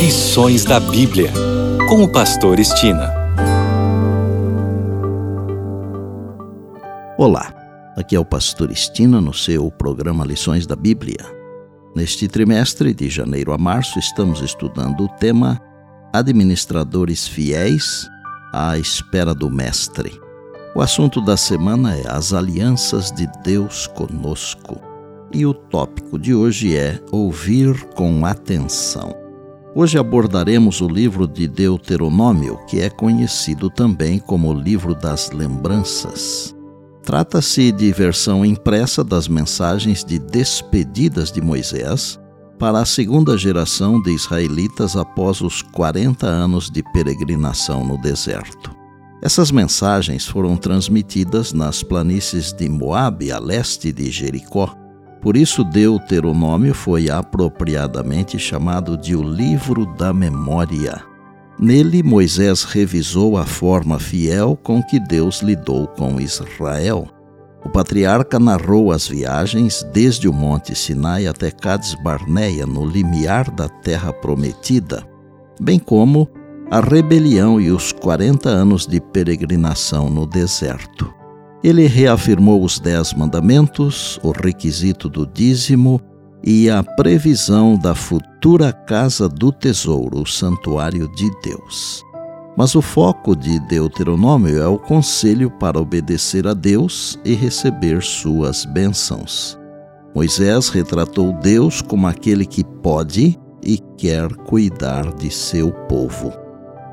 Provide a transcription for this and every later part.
Lições da Bíblia, com o Pastor Estina. Olá, aqui é o Pastor Estina no seu programa Lições da Bíblia. Neste trimestre, de janeiro a março, estamos estudando o tema Administradores Fiéis à Espera do Mestre. O assunto da semana é as alianças de Deus conosco. E o tópico de hoje é ouvir com atenção. Hoje abordaremos o livro de Deuteronômio, que é conhecido também como livro das lembranças. Trata-se de versão impressa das mensagens de despedidas de Moisés para a segunda geração de israelitas após os 40 anos de peregrinação no deserto. Essas mensagens foram transmitidas nas planícies de Moabe, a leste de Jericó, por isso, Deuteronômio foi apropriadamente chamado de o Livro da Memória. Nele, Moisés revisou a forma fiel com que Deus lidou com Israel. O patriarca narrou as viagens desde o Monte Sinai até Cades Barneia, no limiar da Terra Prometida, bem como a rebelião e os 40 anos de peregrinação no deserto. Ele reafirmou os Dez Mandamentos, o requisito do dízimo e a previsão da futura casa do tesouro, o santuário de Deus. Mas o foco de Deuteronômio é o conselho para obedecer a Deus e receber suas bênçãos. Moisés retratou Deus como aquele que pode e quer cuidar de seu povo.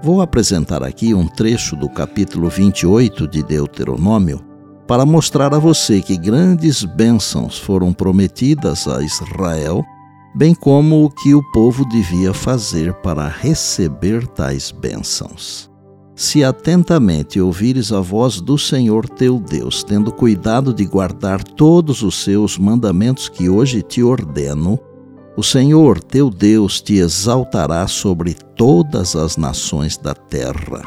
Vou apresentar aqui um trecho do capítulo 28 de Deuteronômio para mostrar a você que grandes bênçãos foram prometidas a Israel, bem como o que o povo devia fazer para receber tais bênçãos. Se atentamente ouvires a voz do Senhor teu Deus, tendo cuidado de guardar todos os seus mandamentos que hoje te ordeno, o Senhor teu Deus te exaltará sobre todas as nações da terra.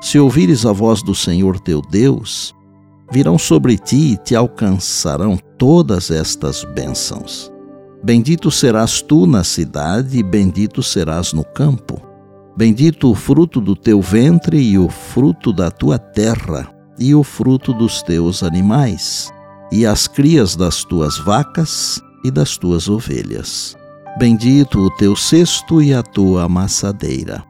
Se ouvires a voz do Senhor teu Deus, virão sobre ti e te alcançarão todas estas bênçãos. Bendito serás tu na cidade e bendito serás no campo. Bendito o fruto do teu ventre e o fruto da tua terra e o fruto dos teus animais e as crias das tuas vacas e das tuas ovelhas. Bendito o teu cesto e a tua amassadeira.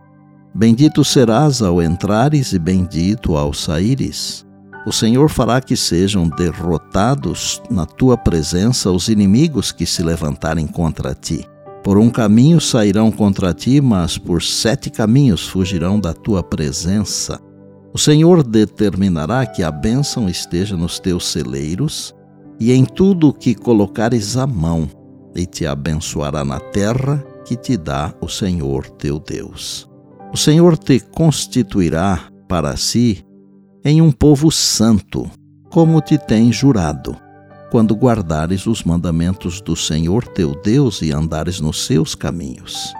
Bendito serás ao entrares e bendito ao saíres. O Senhor fará que sejam derrotados na tua presença os inimigos que se levantarem contra ti. Por um caminho sairão contra ti, mas por sete caminhos fugirão da tua presença. O Senhor determinará que a bênção esteja nos teus celeiros e em tudo o que colocares a mão, e te abençoará na terra que te dá o Senhor teu Deus. O Senhor te constituirá para si em um povo santo, como te tem jurado, quando guardares os mandamentos do Senhor teu Deus e andares nos seus caminhos.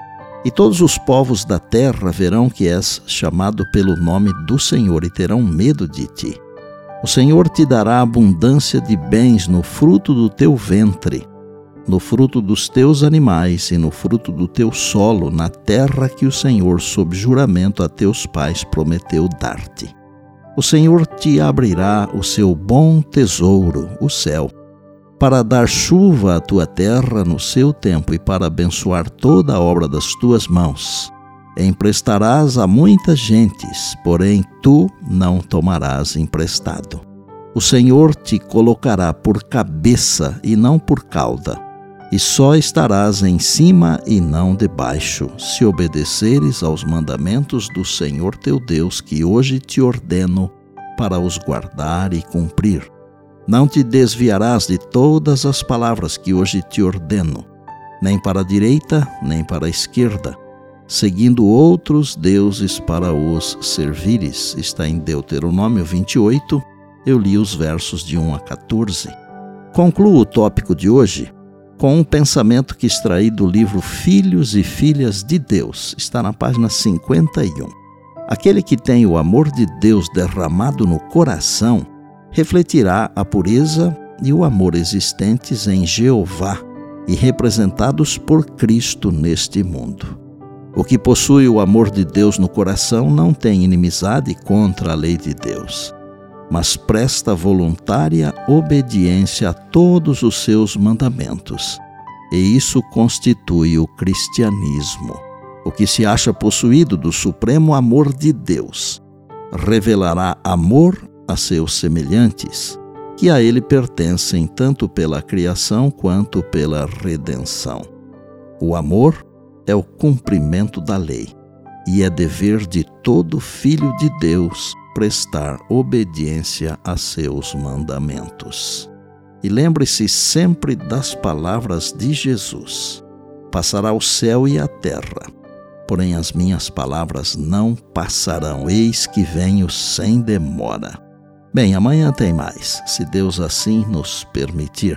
E todos os povos da terra verão que és chamado pelo nome do Senhor e terão medo de ti. O Senhor te dará abundância de bens no fruto do teu ventre, no fruto dos teus animais e no fruto do teu solo, na terra que o Senhor, sob juramento a teus pais, prometeu dar-te o Senhor te abrirá o seu bom tesouro, o céu, para dar chuva à tua terra no seu tempo e para abençoar toda a obra das tuas mãos. Emprestarás a muitas gentes, porém tu não tomarás emprestado. O Senhor te colocará por cabeça e não por cauda e só estarás em cima e não debaixo, se obedeceres aos mandamentos do Senhor teu Deus, que hoje te ordeno para os guardar e cumprir. Não te desviarás de todas as palavras que hoje te ordeno, nem para a direita, nem para a esquerda, seguindo outros deuses para os servires. Está em Deuteronômio 28, eu li os versos de 1 a 14. Concluo o tópico de hoje com um pensamento que extraí do livro Filhos e Filhas de Deus, está na página 51. Aquele que tem o amor de Deus derramado no coração refletirá a pureza e o amor existentes em Jeová e representados por Cristo neste mundo. O que possui o amor de Deus no coração não tem inimizade contra a lei de Deus, mas presta voluntária obediência a todos os seus mandamentos. E isso constitui o cristianismo. O que se acha possuído do supremo amor de Deus revelará amor a seus semelhantes, que a ele pertencem tanto pela criação quanto pela redenção. O amor é o cumprimento da lei e é dever de todo filho de Deus prestar obediência a seus mandamentos. E lembre-se sempre das palavras de Jesus: Passará o céu e a terra, porém as minhas palavras não passarão, eis que venho sem demora. Bem, amanhã tem mais, se Deus assim nos permitir.